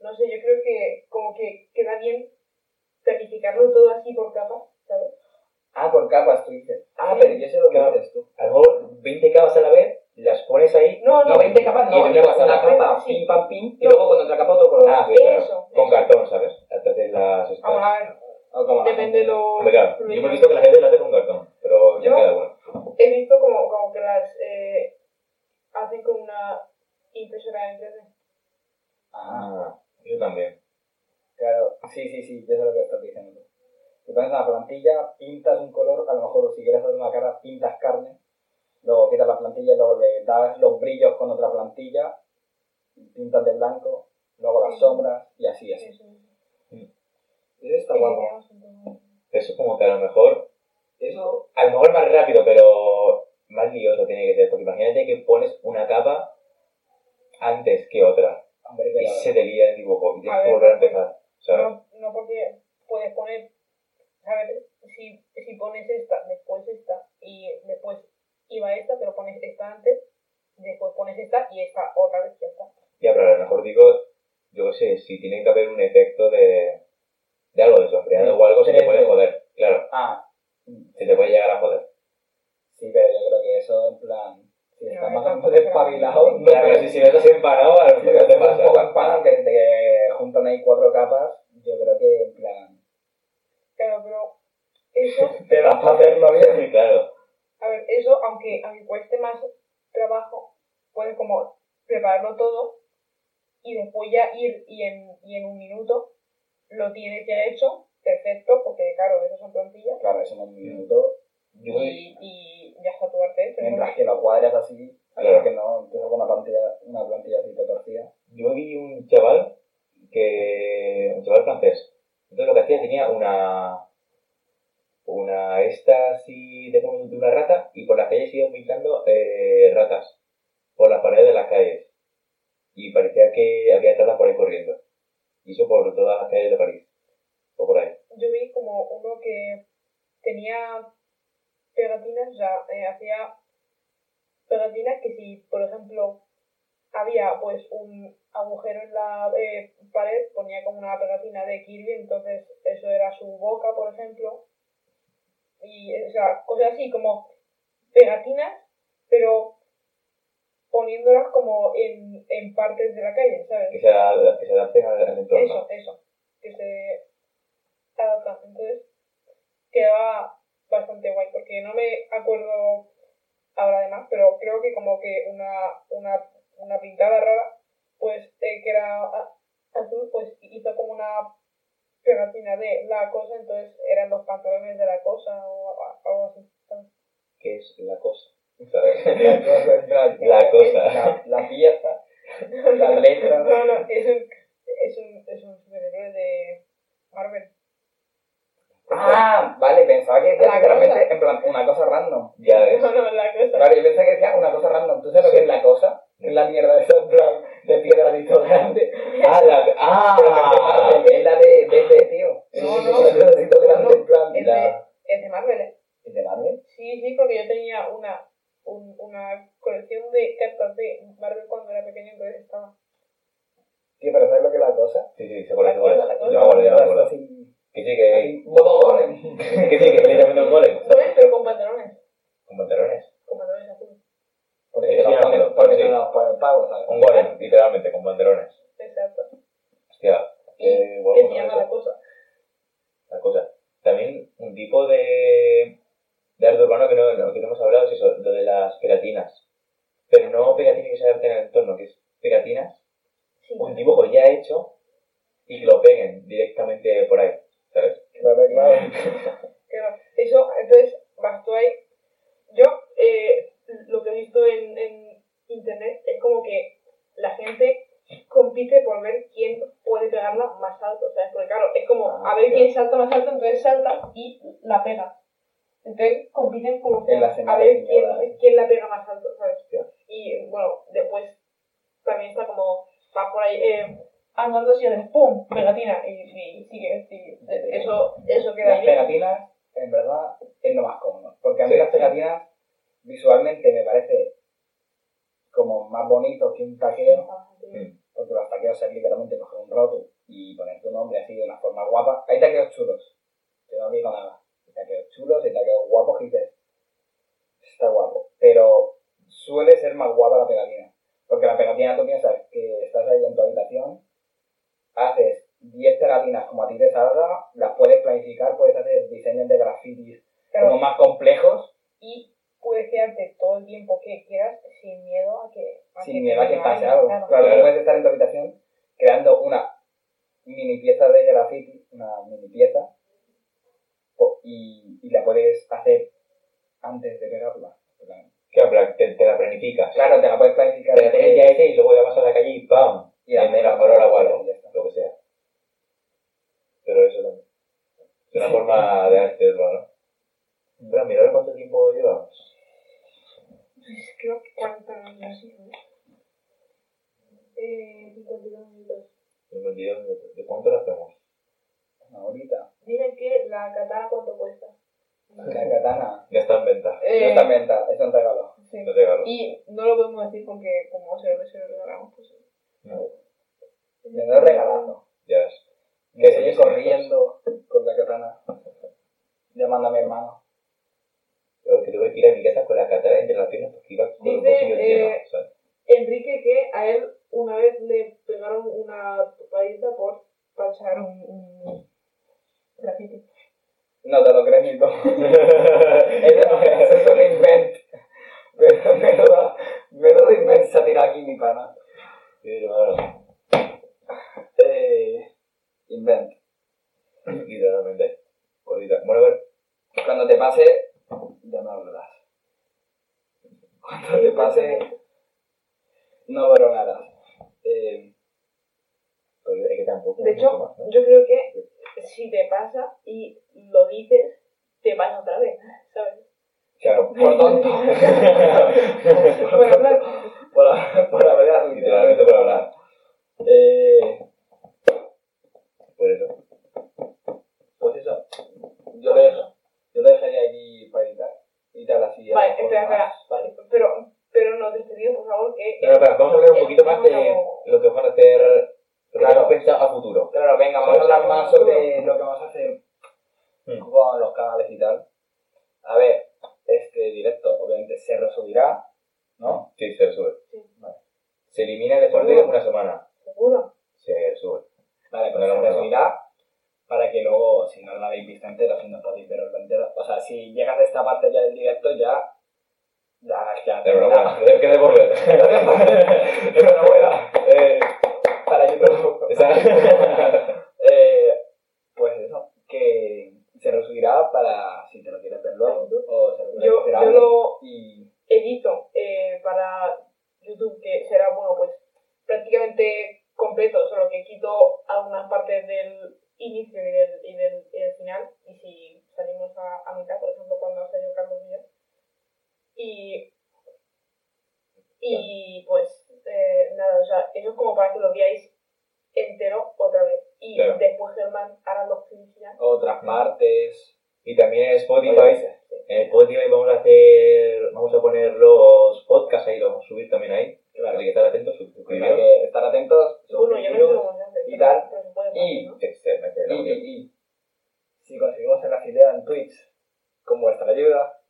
no sé, yo creo que como que queda bien planificarlo todo así por capas, ¿sabes? Ah, por capas tú dices. Ah, Sí. pero yo sé lo que Claro. dices tú. A lo mejor 20 capas a la vez, las pones ahí. No, no, No, 20 capas Y no, de digo, una una capa, pim pam pim, y luego con otra capa otro color. Ah, sí, claro. Eso, Con eso. cartón, ¿sabes? Entonces las. Vamos a ver, depende de lo... Claro, yo hemos visto que la gente lo hace con cartón, era Ah, yo también. Claro, sí, sí, sí, yo sé lo que estás diciendo. Te pones la plantilla, pintas un color, a lo mejor si quieres hacer una cara, pintas carne, luego quitas la plantilla, luego le das los brillos con otra plantilla, pintas de blanco, luego las sombras y así, así. Mm. Eso, sí. está guapo. Eso como que a lo mejor, eso a lo mejor más rápido, pero más lioso tiene que ser, porque imagínate que pones una capa dibujo y tienes que ver, volver a empezar. ¿sabes? No, no porque puedes poner, ¿sabes? Si, si pones esta, después esta, y después iba esta, pero pones esta antes, después pones esta y esta otra vez, ya está. Ya, pero a lo mejor digo, yo qué sé, si tiene que haber un efecto de, de algo desofriado o algo, se te puede joder. Claro, Ah, se te puede llegar a joder. sí, pero yo creo que eso, en plan, si estás más despabilado, no Claro, si, si no estás empanado, a lo Si mejor te te un poco pasa. empanado que te juntan ahí cuatro capas, yo creo que, en plan, Claro, pero eso, te das para hacerlo bien. Claro, a ver, eso, aunque, aunque cueste más trabajo, puedes como prepararlo todo y después ya ir y en, y en un minuto lo tienes ya hecho, perfecto, porque claro, eso son plantillas, Claro, eso en un minuto, yo y, y ya está tu arte hecho. ¿no? mientras que lo cuadras así, Claro. que no empieza con una plantilla, una plantilla así torcida. yo vi un chaval que. un chaval francés. Entonces lo que hacía tenía una. una esta así de de una rata y por las calles iba pintando eh, ratas. Por las paredes de las calles. Y parecía que había ratas por ahí corriendo. Y eso por todas las calles de París. O por ahí. yo vi como uno que tenía pegatinas, o sea, eh, hacía pegatinas que si, por ejemplo, había pues un agujero en la eh, pared, ponía como una pegatina de Kirby, entonces eso era su boca, por ejemplo. Y, o sea, cosas así como pegatinas, pero poniéndolas como en, en partes de la calle, ¿sabes? Que se, ad- que se adapten al, al entorno. Eso, eso. Que se adaptan. Entonces, quedaba bastante guay, porque no me acuerdo ahora de más, pero creo que como que una, una, una pintada rara, pues eh, que era azul, pues hizo como una pegatina de la cosa, entonces eran los pantalones de la cosa o algo así. Que es la cosa. ¿Sabes? La cosa, la cosa. La, la pieza, las letras. No, no, es un, es un, es un superhéroe de Marvel. Ah, vale, pensaba que literalmente, cosa. en plan, una cosa random. Ya ves. No, no, la cosa. Claro, yo pensaba que decía una cosa random. ¿Tú sabes lo que es la cosa? Es la mierda esa, en plan, de piedra grande. Ah, la. ¡Ah! Es la de DC, tío. No, Es no. plan. Es de, es de Marvel, ¿eh? ¿Es de Marvel? Sí, sí, porque yo tenía una, un- una colección de cartas de Marvel cuando era pequeño, entonces estaba. Tío, pero ¿sabes lo que es la cosa? Sí, sí, se se La cosa, acuerda. la cosa. Yo me acuerdo, una mini pieza de graffiti, una mini pieza, y, y la puedes hacer antes de pegarla. Plan, te, te la planificas. Claro, te la puedes planificar. Te la tienes ya hecha y luego ya vas a la calle y ¡pam! Y la- en la farola o algo, lo que sea. Pero eso también. Es una forma de arte urbano. Pero mira, cuánto tiempo llevamos. Pues creo que 40 minutos así, ¿no? Eh, 52 minutos. 52 vídeo de, de cuánto lo hacemos. Una horita. Dicen que la katana cuánto cuesta. La katana. Ya está en venta. No Eh, está en venta, está en regalo. sí. No te regalo. Y no lo podemos decir porque como se lo, se lo regalamos, pues... No, Me da regalazo. ya ves. Me ¿Qué voy señores corriendo con la katana. Llamando a mi hermano. Yo que tuve que ir a mi casa con la katana entre las piernas porque iba con los Dice, bolsillos eh, llenos. ¿sabes? Enrique que a él una vez le pegaron una paliza por tachar un, un graffiti. No te lo crees ni tú. Eso eso es un invent. Pero menudo, menudo invent se ha tirado aquí mi pana. Sí, hermano. Eh, invent. Literalmente. Cosita. Bueno, a ver. Cuando te pase, ya me hablarás. Cuando te pase, no bromearás. Eh, pues es que tampoco. De hecho, más, ¿no? yo creo que si te pasa y lo dices, te pasa otra vez, ¿sabes? Claro. por tonto. Por hablar. por, por hablar. Literalmente por hablar. Eh, Por eso. pues eso. Yo lo, dejo- yo lo dejaría aquí para editar. Y tal así. a Vale, lo mejor espera, espera. más, ¿vale? Pero, pero nos despedimos, por favor, que... Pero, espera, vamos a hablar un el poquito más de número- lo que vamos a hacer. Lo que Claro. hemos pensado a futuro. Claro, venga, vamos a hablar más sobre lo que vamos a hacer Mm. con los canales y tal. A ver, este directo obviamente se resubirá, ¿no? Sí, se sube. Sí. Vale. Se elimina después de una semana. ¿Seguro? Se sube. Vale, pues No, no, se no. resubirá para que luego, si no lo habéis visto entero, si no podéis verlo entero, o sea, si llegas a esta parte ya del directo, ya. Ya, ya. Enhorabuena. Tienes que devolver. Enhorabuena. Eh, Para YouTube. esa- Eh, pues eso, que se resubirá para si te lo quieres ver luego o se lo quieres Yo, ver yo antes, lo y edito eh, para YouTube, que será, bueno, pues prácticamente completo, solo que quito algunas partes del inicio y del, y del, y del final, y si salimos a, a mitad, por ejemplo, cuando ha salido Carlos Díaz. Y, y pues eh, nada, o sea, eso es como para que lo veáis entero otra vez. Y Claro. después Germán hará los clips ya. otras partes. Y también en Spotify. Oye, En Spotify vamos a hacer. Vamos a poner los podcasts ahí, los vamos a subir también ahí. Claro. Así que estar atentos, Hay suscribiros. que estar atentos. Bueno, yo no sé suscribiros, cómo se hace, y pero- tal. pero se puede Y- fácil, ¿no? Sí, se mete el Y, audio. y, y si conseguimos el afiliado en Twitch con vuestra ayuda,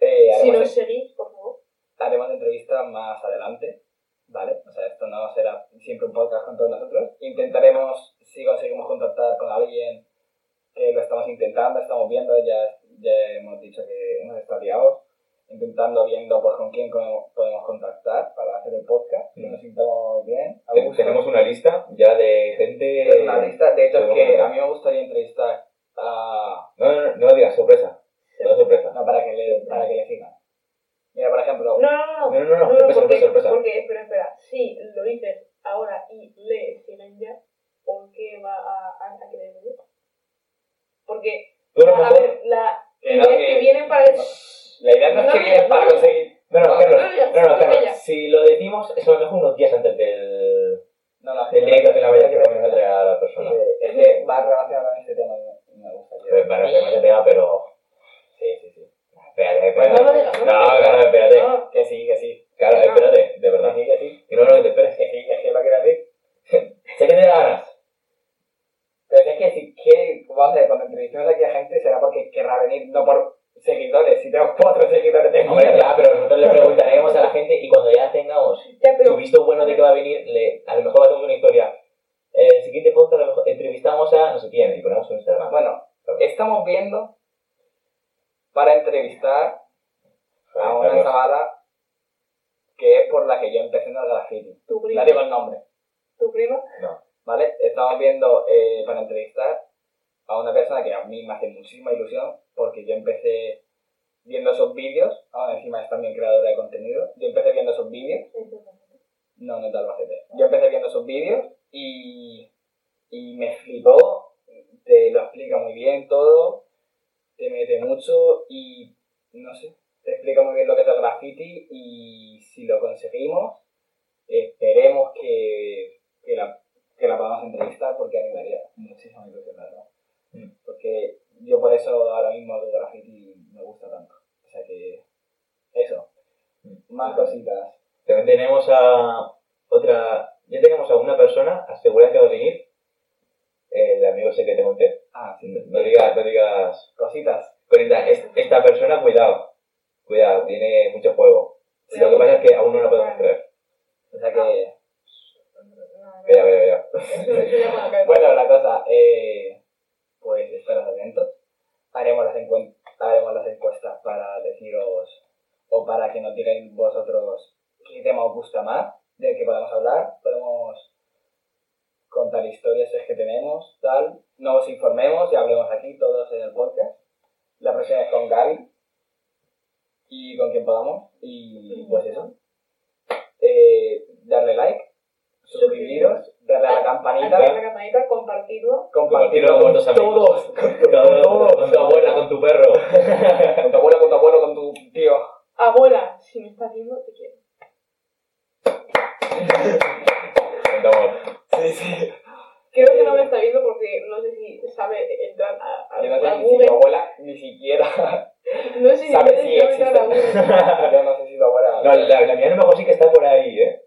eh, Si haremos, nos seguís, por favor. haremos entrevistas más adelante, ¿vale? O sea, esto no será siempre un podcast con todos nosotros. Intentaremos, si conseguimos contactar con alguien, que lo estamos intentando, estamos viendo, ya, ya hemos dicho que hemos estado liados, intentando, viendo pues con quién podemos contactar para hacer el podcast, si nos sintamos bien. Tenemos una lista ya de gente. Una lista, de hecho, es que a mí me gustaría entrevistar a... No, no, no, no digas sorpresa. No sorpresa. No, para que le, para que le sigan. Mira, por ejemplo, No, no, no. No, no, no, sorpresa, porque, sorpresa, sorpresa. Porque, espera, espera. Si lo dices ahora y le siguen ya, ¿por qué va a, a, a querer venir? Porque, Tú a ver, la Que idea no, es que- que vienen para el... la idea no es No, que vienes no, para no. conseguir... No, no, No, Carlos. no, No, no, Carlos. Si lo decimos, eso lo mejor unos días antes del, No, no, del directo que la vaya que vamos a traer a la persona. Es que va relacionado con este tema y me- me gustaría. Para que no se pega, pero. Sí, sí, sí. Espérate, espérate. Pues No digas, no No, claro, espérate. No, Que sí, que sí. Claro, espérate, de verdad. Que sí, que sí. Y no, no, que te esperes. Que sí, que sí, lo quiero decir. Sé que te da ganas. Pero es que si que, vamos a ver, cuando entrevistemos aquí a gente será porque querrá venir, no por seguidores. Si tengo cuatro seguidores de Hombre, ya, pero nosotros le preguntaremos a la gente y cuando ya tengamos su visto bueno de que va a venir, le, a lo mejor hacemos una historia. El siguiente podcast a lo mejor entrevistamos a no sé quién y ponemos su Instagram. Bueno, estamos viendo para entrevistar a una chavala que es por la que yo empecé en el graffiti. Tu prima, No digo el nombre, tu prima, No. ¿vale? Estamos viendo eh, para entrevistar a una persona que a mí me hace muchísima ilusión porque yo empecé viendo esos vídeos, ahora encima es también creadora de contenido, yo empecé viendo esos vídeos, no, no es de Albacete, yo empecé viendo esos vídeos y, y me flipó, te lo explica muy bien todo, te mete mucho y no sé, te explica muy bien lo que es el graffiti y si lo conseguimos, esperemos que, que, la, que la podamos entrevistar porque a mí me haría muchísima ilusión. Mm. Porque yo por eso ahora mismo el graffiti me gusta tanto. O sea que eso, mm. más cositas. También tenemos a otra, ya tenemos a una persona asegurada que va a venir, el amigo ese que te conté. Ah, sí. No digas, no digas. Cositas. Conita, es- esta persona, cuidado. Cuidado, tiene mucho juego. Lo que pasa es que aún no lo podemos creer. O sea que, me la cabeza. bueno, la cosa, eh, pues estaros atentos. Haremos las, haremos las encuestas para deciros, o para que nos digáis vosotros qué tema os gusta más, del que podemos hablar. Podemos contar historias es que tenemos, tal. Nos informemos y hablemos aquí todos en el podcast. La próxima es con Gaby y con quien podamos. Y pues eso. Eh, darle like, suscribiros, darle a la campanita, Activar la campanita, compartirlo. compartirlo con con tus amigos. todos. Con, todos. con tu abuela, con tu perro. Con tu abuela, con tu abuelo, con tu tío. Abuela, si me estás viendo, te quiero. Sí, sí. Creo que no me está viendo porque no sé si sabe entrar a, a, Yo no sé a si tu Google. abuela ni siquiera No sé si sabe si entrar a. Google. Yo no sé si tu abuela. No, la, la mía a lo mejor sí que está por ahí, ¿eh?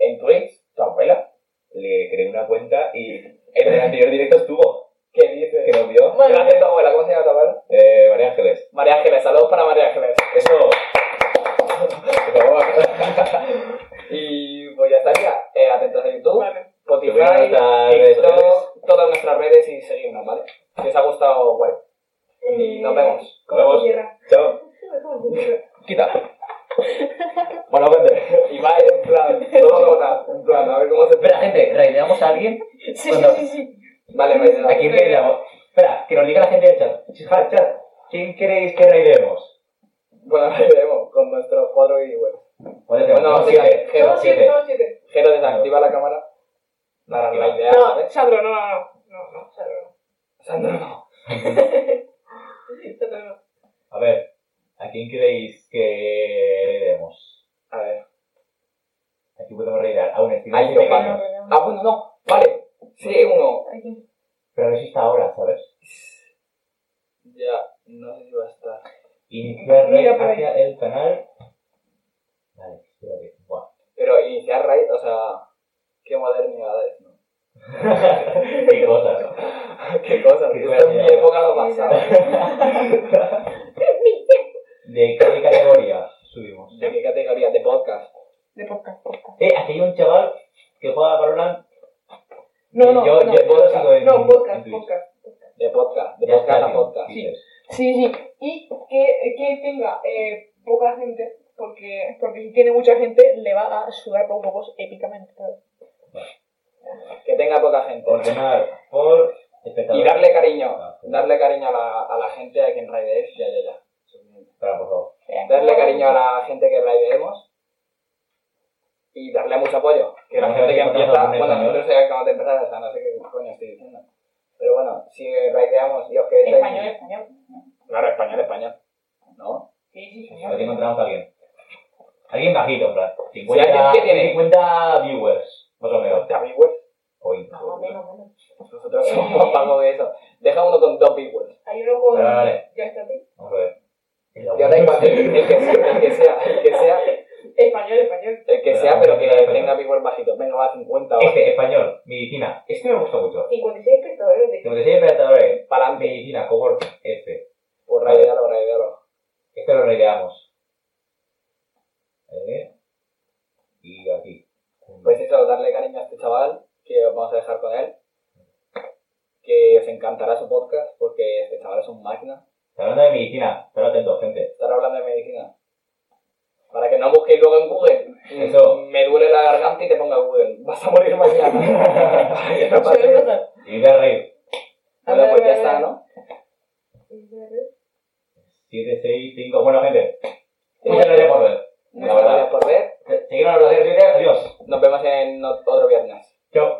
En Twitch, tu abuela. Le creé una cuenta y en el anterior directo estuvo. ¿Qué dices? Que nos vio. Vale. Gracias, tu abuela. ¿Cómo se llama tu abuela? Eh, María Ángeles. María Ángeles. Saludos para María Ángeles. Eso. Por favor. Y pues ya estaría. Eh, atentos a YouTube, Vale. Spotify, Subir a nuestras redes TikTok, sociales. todas nuestras redes y seguirnos, ¿vale? Si os ha gustado, guay. Y nos vemos. ¿Cómo Nos vemos. se cierra? Chao. ¿Cómo se cierra? Quita. Bueno, gente. Y va en plan, todo notas, en plan, a ver cómo se Espera, gente, raideamos a alguien. Sí, Cuando- sí, sí, sí. Vale, pues, ¿A quién raideamos? Espera, que nos diga la gente del chat. Chat, chat. ¿Quién queréis que raideemos? Bueno, ahí veremos con nuestros cuatro y bueno. Bueno, Bueno, no, sí, siete. Jero, Todos siete, siete. todos siete. Jero desactiva la cámara para Activa. la idea, No, ¿sabes? Sandro, no, no, no. No, no, Sandro no. Sandro, no. Sandro no. A ver, ¿a quién queréis que raideemos? A ver. Aquí podemos raidear a un estilo Ay, así yo pequeño. paso. Ah, bueno, no. Vale. Sí, uno. Aquí. Pero a ver si está ahora, ¿sabes? Ya, no sé si va a estar. Iniciar raid Mira por ahí. hacia el canal. Vale, espérate. Buah. Pero iniciar raid, o sea, qué modernidades, ¿no? Qué cosas. qué cosas. Qué Esto en mi cosas. época no pasaba. ¿De qué categoría subimos? ¿De qué categoría? De podcast. De podcast, podcast. Eh, aquí hay un chaval que juega a Valorant. No, no, yo, no. yo, yo lo sigo en, Podcast, Twitch. podcast. De podcast. De Ya podcast a podcast. Dices. Sí, sí. Y que, que tenga eh, poca gente, porque, porque si tiene mucha gente, le va a sudar los huevos épicamente. ¿sabes? Que tenga poca gente. Ordenar por Y darle cariño. Ah, sí. Darle cariño a la, a la gente a quien raidees. Ya, ya, ya. Suficiente. Espera, por favor. Darle cariño a la gente que raideemos. Y darle mucho apoyo. Que la gente que empieza. Bueno, nosotros ya acabamos de empezar, o sea, no sé qué coño estoy diciendo. Pero bueno, si raideamos y os queréis. Español, español. Claro, español, español. ¿No? Sí, sí, A ver si español. encontramos a alguien. Alguien bajito, en plan. Si 50, alguien que tiene- 50 viewers, más o menos. ¿Te viewers? Hoy. No, menos, menos. Nosotros Eh. somos pagos de eso. Deja uno con dos viewers. Hay uno con... Vale, vale. Ya está. Vamos a ver. Igual, el, el que sea, el que sea, el que sea, Español, español. el que sea, pero que tenga viewers bajitos. Venga, va, 50 o Este, español, medicina. Este me gusta mucho. 56 espectadores de 56 espectadores. para. Medicina, cowork, este. Pues raidealo, raidealo. Este lo reideamos. Eh, Y aquí. Pues eso, darle cariño a este chaval, que os vamos a dejar con él. Que os encantará su podcast, porque este chaval es un máquina. Está hablando de medicina. Estar atentos, gente. Estar hablando de medicina. Para que no busquéis luego en Google. Eso. Me duele la garganta y te ponga Google. Vas a morir mañana. Para que no pase. Y voy a reír. Bueno, pues ya está, ¿no? 7, 6, 5. Bueno, gente. Muchas gracias por ver. Muchas gracias por ver. Seguimos en redes sociales. Adiós. Nos vemos en otro viernes. Chao.